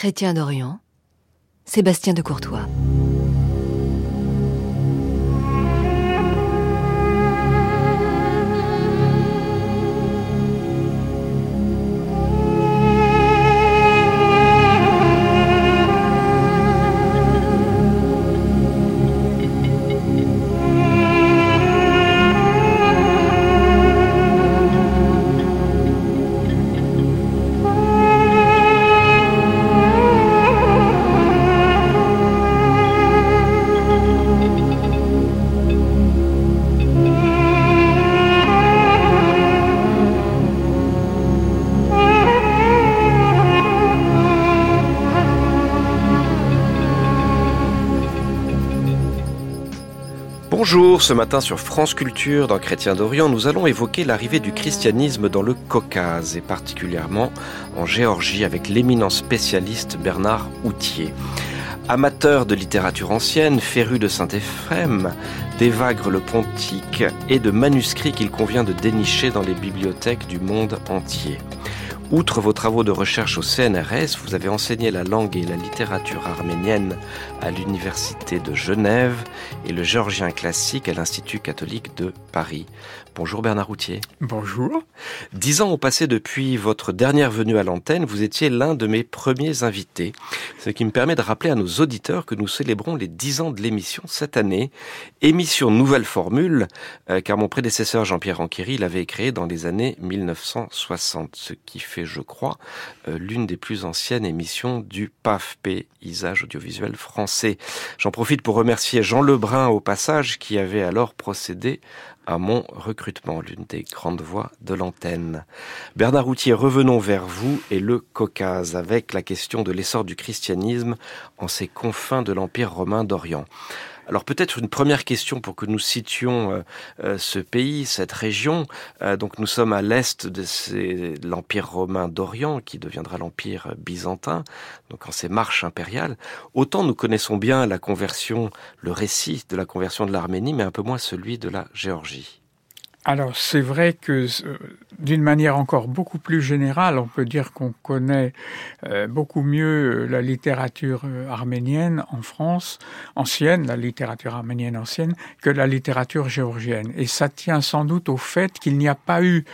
Chrétien d'Orient, Sébastien de Courtois. Bonjour, ce matin sur France Culture, dans Chrétien d'Orient, nous allons évoquer l'arrivée du christianisme dans le Caucase et particulièrement en Géorgie avec l'éminent spécialiste Bernard Houtier. Amateur de littérature ancienne, féru de Saint-Éphrem, d'évagre le pontique et de manuscrits qu'il convient de dénicher dans les bibliothèques du monde entier. Outre vos travaux de recherche au CNRS, vous avez enseigné la langue et la littérature arménienne à l'Université de Genève et le géorgien classique à l'Institut catholique de Paris. Bonjour Bernard Routier. Bonjour. Dix ans ont passé depuis votre dernière venue à l'antenne. Vous étiez l'un de mes premiers invités. Ce qui me permet de rappeler à nos auditeurs que nous célébrons les dix ans de l'émission cette année. Émission nouvelle formule, euh, car mon prédécesseur Jean-Pierre Anquery l'avait créée dans les années 1960, ce qui fait, je crois, euh, l'une des plus anciennes émissions du PAF, Paysage audiovisuel français. J'en profite pour remercier Jean Lebrun au passage, qui avait alors procédé à mon recrutement, l'une des grandes voix de l'antenne. Bernard Routier, revenons vers vous et le Caucase avec la question de l'essor du christianisme en ces confins de l'Empire romain d'Orient. Alors peut-être une première question pour que nous citions euh, euh, ce pays, cette région. Euh, donc nous sommes à l'est de, l'Empire romain d'Orient qui deviendra l'Empire byzantin, donc en ces marches impériales. Autant nous connaissons bien la conversion, le récit de la conversion de l'Arménie, mais un peu moins celui de la Géorgie. Alors c'est vrai que euh, d'une manière encore beaucoup plus générale, on peut dire qu'on connaît euh, beaucoup mieux euh, la littérature arménienne en France, ancienne, la littérature arménienne ancienne, que la littérature géorgienne. Et ça tient sans doute au fait qu'il n'y a pas eu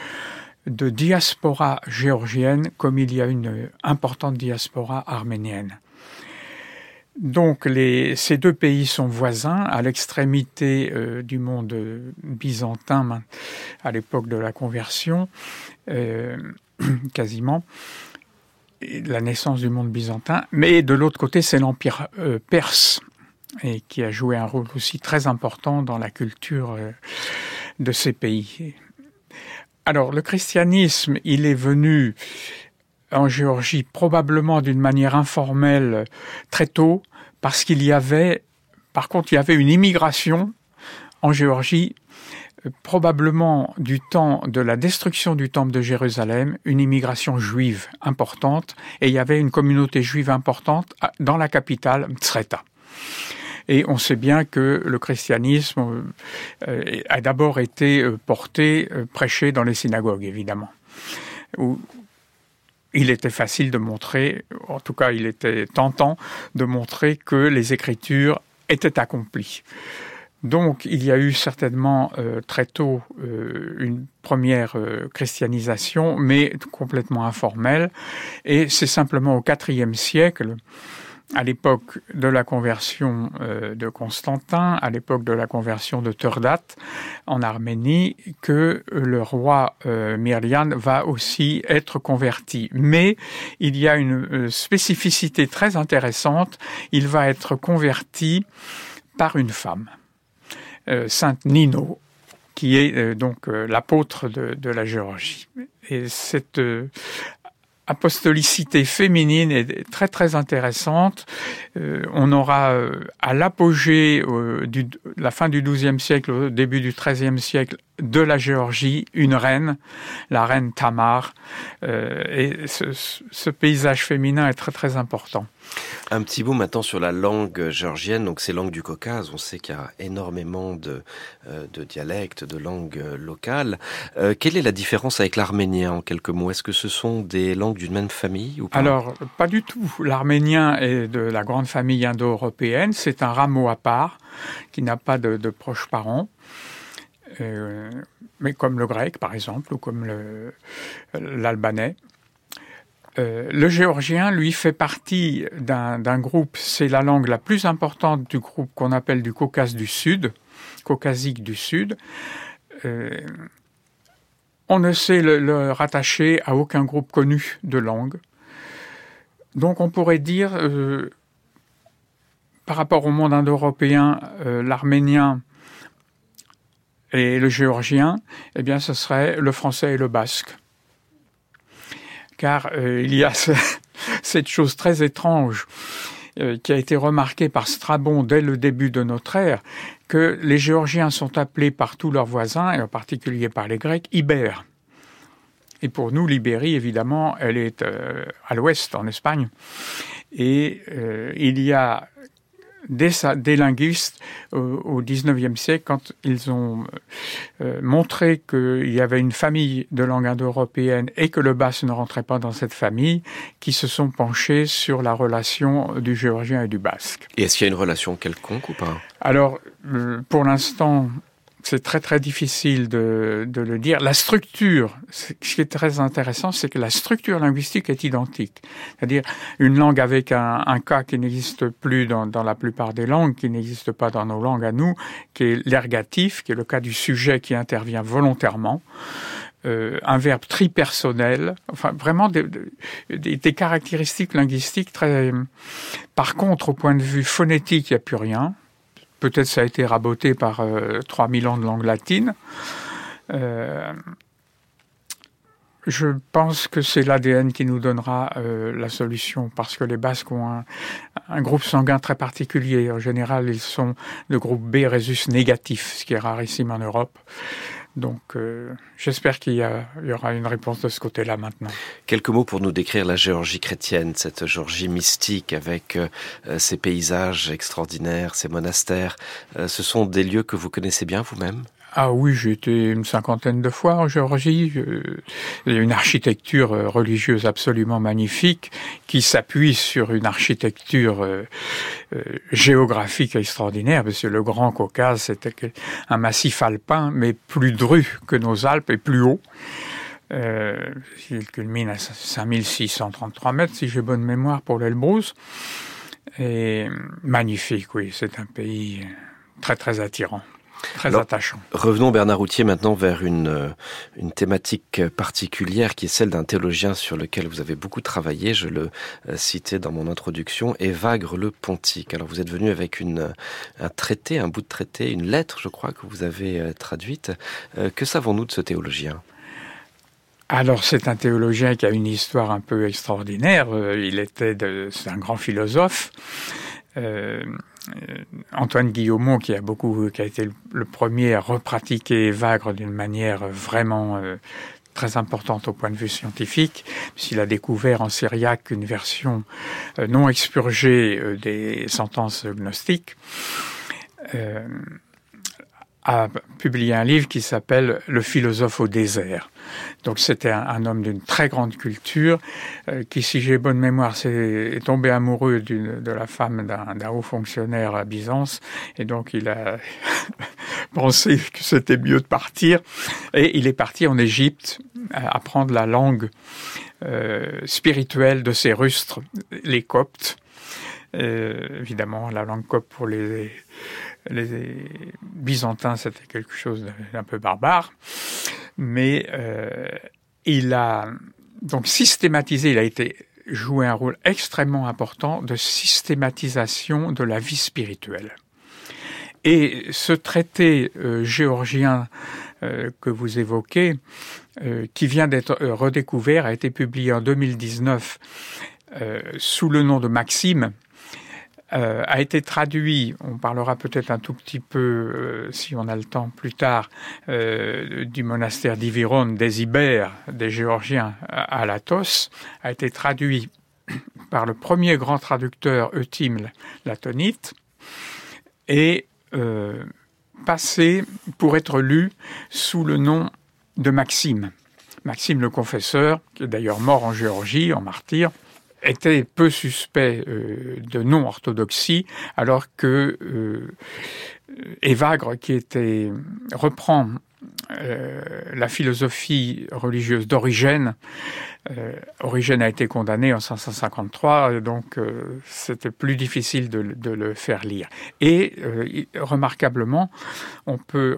de diaspora géorgienne comme il y a une importante diaspora arménienne. Donc ces deux pays sont voisins à l'extrémité euh, du monde byzantin à l'époque de la conversion, euh, quasiment, la naissance du monde byzantin. Mais de l'autre côté, c'est l'empire euh, perse et qui a joué un rôle aussi très important dans la culture de ces pays. Alors le christianisme, il est venu en Géorgie probablement d'une manière informelle très tôt, parce qu'il y avait, par contre, il y avait une immigration en Géorgie, euh, probablement du temps de la destruction du temple de Jérusalem, une immigration juive importante, et il y avait une communauté juive importante dans la capitale, Tsreta. Et on sait bien que le christianisme euh, a d'abord été euh, porté, prêché dans les synagogues, évidemment, il était facile de montrer, en tout cas il était tentant de montrer que les Écritures étaient accomplies. Donc il y a eu certainement euh, très tôt euh, une première euh, christianisation, mais complètement informelle, et c'est simplement au IVe siècle à l'époque de la conversion euh, de Constantin, à l'époque de la conversion de Turdat en Arménie, que le roi euh, Myrlian va aussi être converti. Mais il y a une euh, spécificité très intéressante, il va être converti par une femme, Sainte Nino, qui est donc l'apôtre de, de, la Géorgie. Et cette apostolicité féminine est très très intéressante. on aura à l'apogée de la fin du XIIe siècle, au début du XIIIe siècle, de la Géorgie une reine, la reine Tamar. et ce, paysage féminin est très très important. Un petit mot maintenant sur la langue géorgienne, donc ces langues du Caucase. On sait qu'il y a énormément de, de dialectes, de langues locales. quelle est la différence avec l'arménien en quelques mots? Est-ce que ce sont des langues d'une même famille ou pas? Alors, pas du tout. L'arménien est de la grande famille indo-européenne. C'est un rameau à part qui n'a pas de, proches parents. Euh, mais comme le grec, par exemple, ou comme l'albanais. Euh, le géorgien, lui, fait partie d'un groupe, c'est la langue la plus importante du groupe qu'on appelle du Caucase du Sud, caucasique du Sud. Euh, on ne sait le, rattacher à aucun groupe connu de langue. Donc on pourrait dire, par rapport au monde indo-européen, l'arménien et le géorgien, eh bien ce serait le français et le basque. Car euh, il y a cette chose très étrange qui a été remarquée par Strabon dès le début de notre ère, que les Géorgiens sont appelés par tous leurs voisins, et en particulier par les Grecs, Ibères. Et pour nous, l'Ibérie, évidemment, elle est euh, à l'ouest, en Espagne. Et euh, il y a des, des linguistes au XIXe siècle, quand ils ont euh, montré qu'il y avait une famille de langue indo-européenne et que le basque ne rentrait pas dans cette famille, qui se sont penchés sur la relation du géorgien et du basque. Et est-ce qu'il y a une relation quelconque ou pas? Alors, euh, pour l'instant, c'est très très difficile de, de, le dire. La structure, ce qui est très intéressant, c'est que la structure linguistique est identique. C'est-à-dire une langue avec un, un cas qui n'existe plus dans, dans, la plupart des langues, qui n'existe pas dans nos langues à nous, qui est l'ergatif, qui est le cas du sujet qui intervient volontairement. Euh, un verbe tripersonnel, enfin vraiment des, des, des, caractéristiques linguistiques très. Par contre, au point de vue phonétique, il n'y a plus rien. Peut-être ça a été raboté par 3000 euh, ans de langue latine. Euh, je pense que c'est l'ADN qui nous donnera euh, la solution, parce que les Basques ont un, groupe sanguin très particulier. En général, ils sont de groupe B résus négatif, ce qui est rarissime en Europe. Donc euh, j'espère qu'il y, aura une réponse de ce côté-là maintenant. Quelques mots pour nous décrire la Géorgie chrétienne, cette Géorgie mystique avec euh, ses paysages extraordinaires, ses monastères. Euh, ce sont des lieux que vous connaissez bien vous-même? Ah oui, j'ai été une cinquantaine de fois en Géorgie. Euh, une architecture euh, religieuse absolument magnifique qui s'appuie sur une architecture euh, géographique extraordinaire, parce que le Grand Caucase, c'était un massif alpin, mais plus dru que nos Alpes et plus haut. Euh, il culmine à 5633 mètres, si j'ai bonne mémoire, pour l'Elbrus. Et magnifique, oui, c'est un pays très très attirant. Très attachant. Revenons Bernard Routier maintenant vers une, euh, une thématique particulière qui est celle d'un théologien sur lequel vous avez beaucoup travaillé. Je le euh, citais dans mon introduction, Évagre le Pontique. Alors vous êtes venu avec une, un traité, un bout de traité, une lettre, je crois, que vous avez euh, traduite. Que savons-nous de ce théologien? Alors c'est un théologien qui a une histoire un peu extraordinaire. Il était, c'est un grand philosophe. Euh, euh, Antoine Guillaumont, qui a beaucoup, qui a été le premier à repratiquer Vagre d'une manière vraiment euh, très importante au point de vue scientifique, puisqu'il a découvert en syriaque une version euh, non expurgée des sentences gnostiques a publié un livre qui s'appelle Le philosophe au désert. Donc c'était un, homme d'une très grande culture euh, qui, si j'ai bonne mémoire, est, tombé amoureux de la femme d'un haut fonctionnaire à Byzance et donc il a pensé que c'était mieux de partir et il est parti en Égypte apprendre la langue euh, spirituelle de ses rustres, les Coptes. Euh, évidemment, la langue copte pour les les Byzantins, c'était quelque chose d'un peu barbare, mais euh, il a donc systématisé, il a été joué un rôle extrêmement important de systématisation de la vie spirituelle. Et ce traité euh, géorgien euh, que vous évoquez, qui vient d'être redécouvert, a été publié en 2019 sous le nom de Maxime, euh, a été traduit, on parlera peut-être un tout petit peu, euh, si on a le temps plus tard, euh, du monastère d'Iviron des Ibères, des Géorgiens à Latos, a été traduit par le premier grand traducteur Eutyme Latonite et passé pour être lu sous le nom de Maxime. Maxime le confesseur, qui est d'ailleurs mort en Géorgie, en martyr, était peu suspect euh, de non-orthodoxie, alors que euh, Évagre, qui était reprend euh, la philosophie religieuse d'Origène. Euh, Origène a été condamné en 553, donc euh, c'était plus difficile de, le faire lire. Et remarquablement, on peut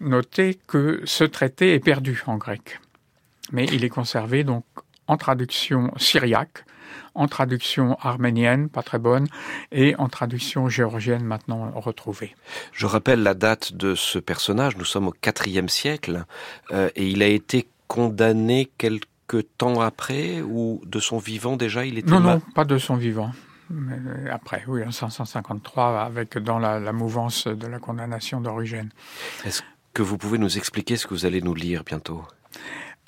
noter que ce traité est perdu en grec, mais il est conservé donc en traduction syriaque, en traduction arménienne, pas très bonne, et en traduction géorgienne maintenant retrouvée. Je rappelle la date de ce personnage, nous sommes au IVe siècle, euh, et il a été condamné quelque temps après, ou de son vivant déjà il était... Non, non, pas de son vivant. Euh, après, oui, en 553, avec dans la, la mouvance de la condamnation d'origine. Est-ce que vous pouvez nous expliquer ce que vous allez nous lire bientôt?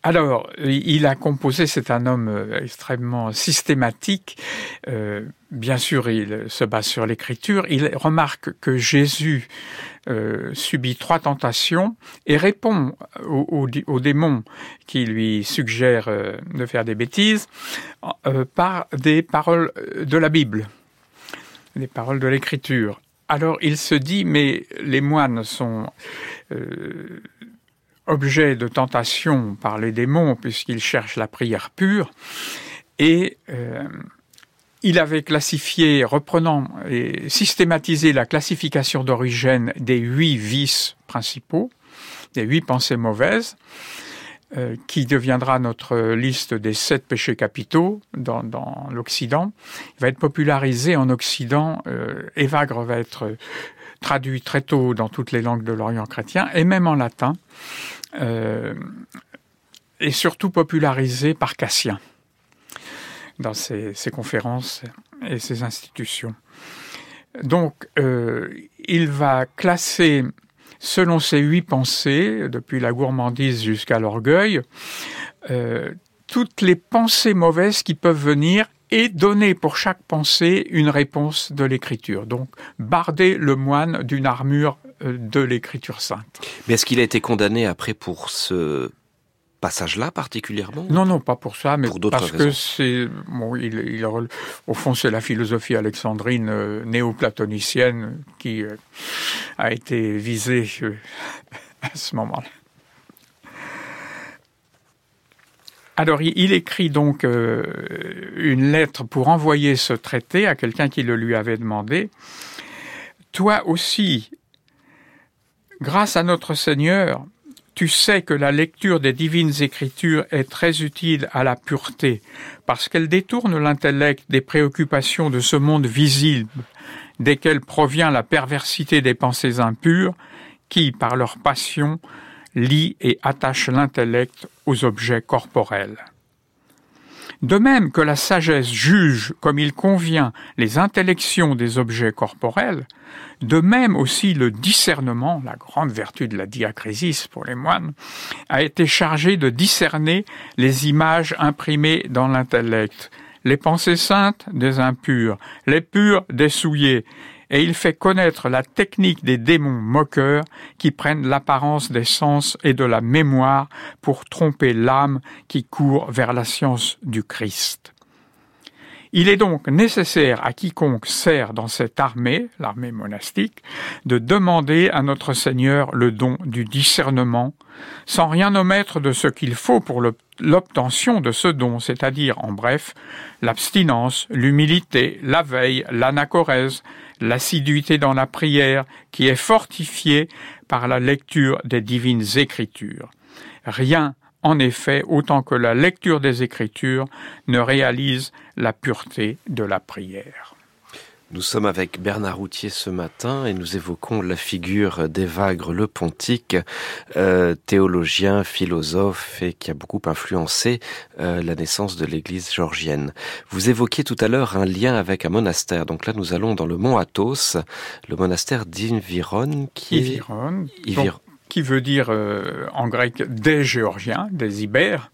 Alors, il a composé, c'est un homme euh, extrêmement systématique. Euh, bien sûr, il se base sur l'écriture. Il remarque que Jésus euh, subit trois tentations et répond aux, démons qui lui suggèrent de faire des bêtises par des paroles de la Bible, des paroles de l'écriture. Alors il se dit, mais les moines sont objet de tentation par les démons puisqu'il cherche la prière pure. Et euh, il avait classifié, reprenant et systématisé la classification d'origine des huit vices principaux, des huit pensées mauvaises, euh, qui deviendra notre liste des sept péchés capitaux dans, l'Occident. Il va être popularisé en Occident. Euh, Évagre va être traduit très tôt dans toutes les langues de l'Orient chrétien et même en latin euh, et surtout popularisé par Cassien dans ses, conférences et ses institutions. Donc, euh, il va classer, selon ses huit pensées, depuis la gourmandise jusqu'à l'orgueil, euh, toutes les pensées mauvaises qui peuvent venir et donner pour chaque pensée une réponse de l'écriture. Donc, barder le moine d'une armure euh, de l'écriture sainte. Mais est-ce qu'il a été condamné après pour ce passage-là particulièrement Non, non, pas pour ça, mais pour parce que c'est, bon, il, au fond, c'est la philosophie alexandrine euh, néo-platonicienne qui euh, a été visée à ce moment-là. Alors, il écrit donc une lettre pour envoyer ce traité à quelqu'un qui le lui avait demandé. Toi aussi, Grâce à notre Seigneur, tu sais que la lecture des divines écritures est très utile à la pureté, parce qu'elle détourne l'intellect des préoccupations de ce monde visible, desquelles provient la perversité des pensées impures, qui, par leur passion, lient et attachent l'intellect aux objets corporels. De même que la sagesse juge comme il convient les intellections des objets corporels, de même aussi le discernement, la grande vertu de la diacrésis pour les moines, a été chargé de discerner les images imprimées dans l'intellect, les pensées saintes des impurs, les purs des souillés, et il fait connaître la technique des démons moqueurs qui prennent l'apparence des sens et de la mémoire pour tromper l'âme qui court vers la science du Christ. Il est donc nécessaire à quiconque sert dans cette armée, l'armée monastique, de demander à notre Seigneur le don du discernement, sans rien omettre de ce qu'il faut pour l'obtention de ce don, c'est-à-dire, en bref, l'abstinence, l'humilité, la veille, l'anachorèse, l'assiduité dans la prière qui est fortifiée par la lecture des divines écritures. Rien, en effet, autant que la lecture des écritures ne réalise la pureté de la prière. Nous sommes avec Bernard Routier ce matin et nous évoquons la figure d'Evagre le Pontique, euh, théologien, philosophe et qui a beaucoup influencé euh, la naissance de l'Église georgienne. Vous évoquiez tout à l'heure un lien avec un monastère. Donc là, nous allons dans le mont Athos, le monastère d'Inviron, qui qui veut dire euh, en grec des Géorgiens, des Ibères.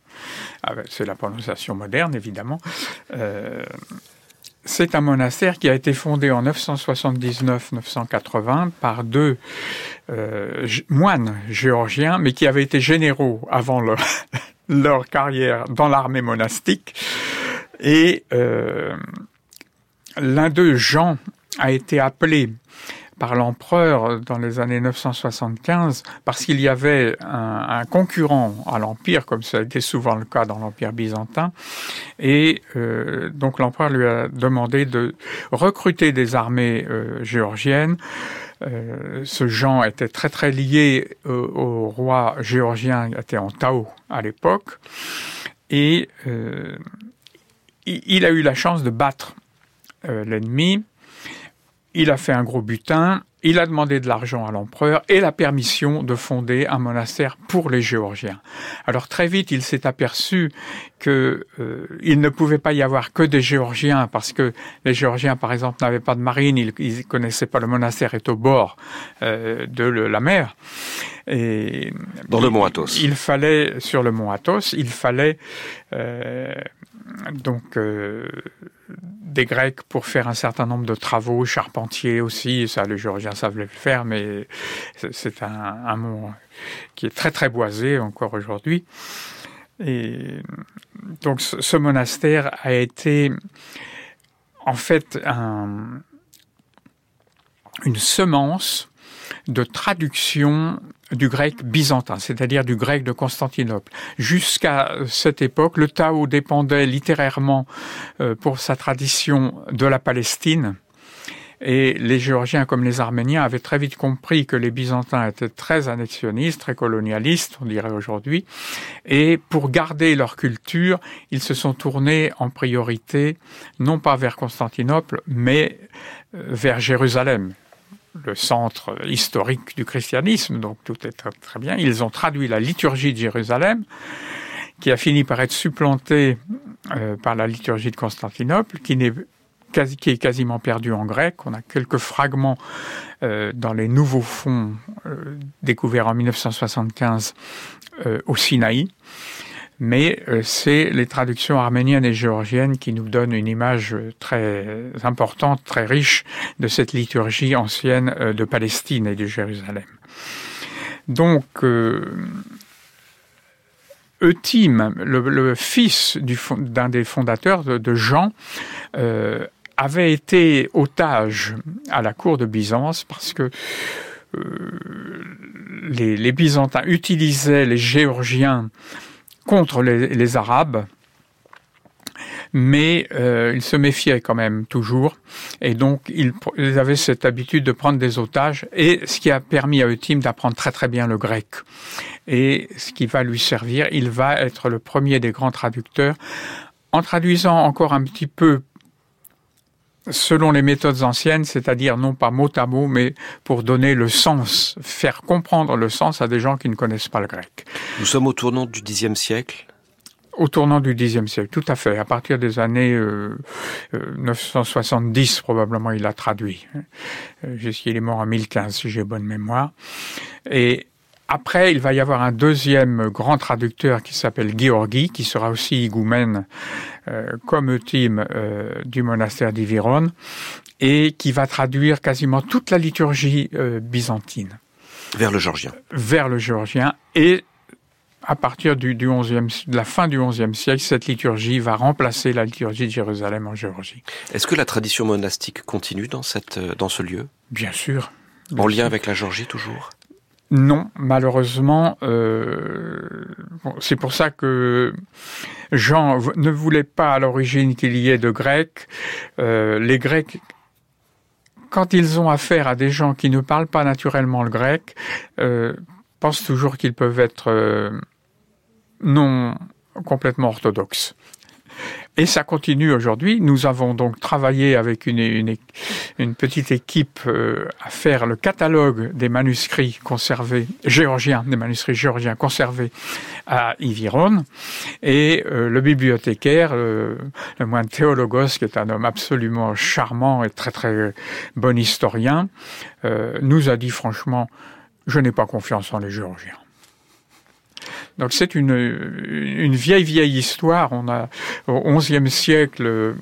Ah ben, c'est la prononciation moderne, évidemment. C'est un monastère qui a été fondé en 979-980 par deux euh, moines géorgiens, mais qui avaient été généraux avant leur, carrière dans l'armée monastique. Et euh, l'un d'eux, Jean, a été appelé par l'empereur dans les années 975 parce qu'il y avait un, concurrent à l'empire, comme ça a été souvent le cas dans l'empire byzantin, et euh, donc l'empereur lui a demandé de recruter des armées euh, géorgiennes. Euh, ce Jean était très très lié au roi géorgien, il était en Tao à l'époque, et il a eu la chance de battre l'ennemi il a fait un gros butin, il a demandé de l'argent à l'empereur et la permission de fonder un monastère pour les Géorgiens. Alors très vite, il s'est aperçu que euh, il ne pouvait pas y avoir que des Géorgiens parce que les Géorgiens, par exemple, n'avaient pas de marine, ils, ne connaissaient pas le monastère est au bord euh, de la mer. Et dans le mont Athos. Il, fallait sur le mont Athos, il fallait euh, donc des Grecs pour faire un certain nombre de travaux, charpentiers aussi, ça les Géorgiens savent le faire, mais c'est un, un mont qui est très très boisé encore aujourd'hui. Et donc ce monastère a été en fait un, une semence de traduction du grec byzantin, c'est-à-dire du grec de Constantinople. Jusqu'à cette époque, le Tao dépendait littérairement euh, pour sa tradition de la Palestine. Et les Géorgiens comme les Arméniens avaient très vite compris que les Byzantins étaient très annexionnistes, très colonialistes, on dirait aujourd'hui. Et pour garder leur culture, ils se sont tournés en priorité, non pas vers Constantinople, mais euh, vers Jérusalem le centre historique du christianisme, donc tout est très bien. Ils ont traduit la liturgie de Jérusalem, qui a fini par être supplantée euh, par la liturgie de Constantinople, qui, est, quasiment perdue en grec. On a quelques fragments euh, dans les nouveaux fonds euh, découverts en 1975 au Sinaï mais euh, c'est les traductions arméniennes et géorgiennes qui nous donnent une image très importante, très riche de cette liturgie ancienne euh, de Palestine et de Jérusalem. Donc, euh, Eutyme, le, fils d'un des fondateurs de, Jean, avait été otage à la cour de Byzance parce que les, Byzantins utilisaient les Géorgiens contre les, Arabes, mais euh, ils se méfiaient quand même toujours, et donc ils, avaient cette habitude de prendre des otages, et ce qui a permis à Eutyme d'apprendre très très bien le grec. Et ce qui va lui servir, il va être le premier des grands traducteurs, en traduisant encore un petit peu selon les méthodes anciennes, c'est-à-dire non pas mot à mot, mais pour donner le sens, faire comprendre le sens à des gens qui ne connaissent pas le grec. Nous sommes au tournant du Xe siècle au tournant du Xe siècle, tout à fait. À partir des années euh, 970, euh, probablement, il a traduit. Euh, Jusqu'il est mort en 1015, si j'ai bonne mémoire. Et après, il va y avoir un deuxième grand traducteur qui s'appelle Georgi, qui sera aussi higoumène euh, comme Euthyme euh, du monastère d'Iviron, et qui va traduire quasiment toute la liturgie euh, byzantine. Vers le géorgien. Vers le géorgien. Et à partir du, du 11e, de la fin du XIe siècle, cette liturgie va remplacer la liturgie de Jérusalem en Géorgie. Est-ce que la tradition monastique continue dans, cette, dans ce lieu? Bien sûr. en lien avec la Géorgie toujours? Non, malheureusement, euh, c'est pour ça que Jean ne voulait pas à l'origine qu'il y ait de Grecs. Euh, les Grecs, quand ils ont affaire à des gens qui ne parlent pas naturellement le grec, euh, pensent toujours qu'ils peuvent être non complètement orthodoxes. Et ça continue aujourd'hui. Nous avons donc travaillé avec une, une, une petite équipe euh, à faire le catalogue des manuscrits conservés géorgiens, des manuscrits géorgiens conservés à Iviron. Et euh, le bibliothécaire, euh, le moine Théologos, qui est un homme absolument charmant et très très bon historien, nous a dit franchement, je n'ai pas confiance en les Géorgiens. Donc c'est une, une vieille vieille histoire. On a au XIe siècle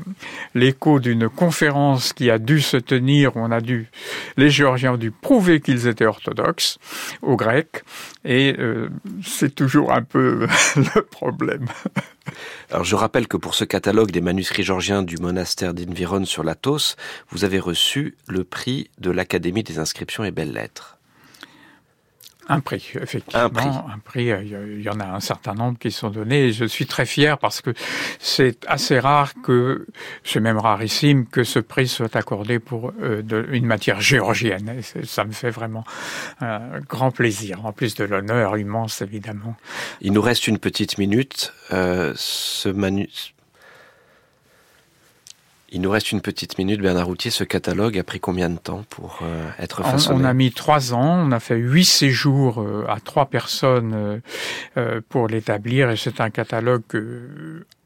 l'écho d'une conférence qui a dû se tenir. On a dû les Géorgiens ont dû prouver qu'ils étaient orthodoxes aux Grecs et euh, c'est toujours un peu le problème. Alors je rappelle que pour ce catalogue des manuscrits georgiens du monastère d'Inviron sur l'Athos, vous avez reçu le prix de l'Académie des inscriptions et belles-lettres. Un prix, effectivement. Un prix. Il y en a un certain nombre qui sont donnés. je suis très fier parce que c'est assez rare que, c'est même rarissime que ce prix soit accordé pour euh, une matière géorgienne. ça me fait vraiment un grand plaisir, en plus de l'honneur immense, évidemment. Il nous reste une petite minute. Euh, ce manu il nous reste une petite minute, Bernard Routier. Ce catalogue a pris combien de temps pour euh, être façonné on, a mis trois ans. On a fait huit séjours euh, à trois personnes euh, pour l'établir. Et c'est un catalogue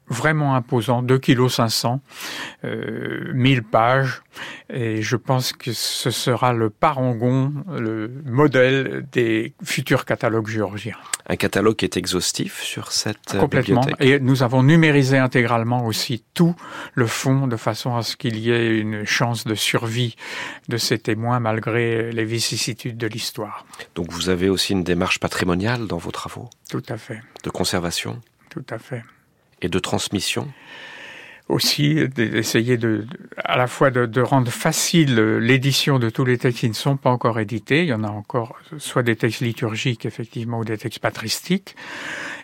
vraiment imposant, 2 kg 500, euh, 1000 pages, et je pense que ce sera le parangon, le modèle des futurs catalogues géorgiens. Un catalogue qui est exhaustif sur cette euh, Complètement, et nous avons numérisé intégralement aussi tout le fond de façon à ce qu'il y ait une chance de survie de ces témoins malgré les vicissitudes de l'histoire. Donc vous avez aussi une démarche patrimoniale dans vos travaux Tout à fait. De conservation Tout à fait et de transmission aussi d'essayer de, à la fois de, rendre facile l'édition de tous les textes qui ne sont pas encore édités. Il y en a encore soit des textes liturgiques effectivement ou des textes patristiques,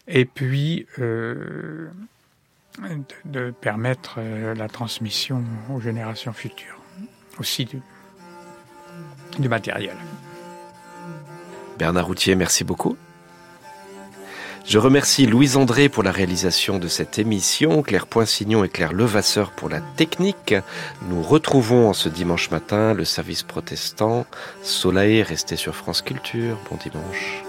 et puis euh, de, permettre euh, la transmission aux générations futures, aussi du, du matériel. Bernard Routier, merci beaucoup. Je remercie Louise André pour la réalisation de cette émission, Claire Poinsignon et Claire Levasseur pour la technique. Nous retrouvons en ce dimanche matin le service protestant. Soleil, restez sur France Culture. Bon dimanche.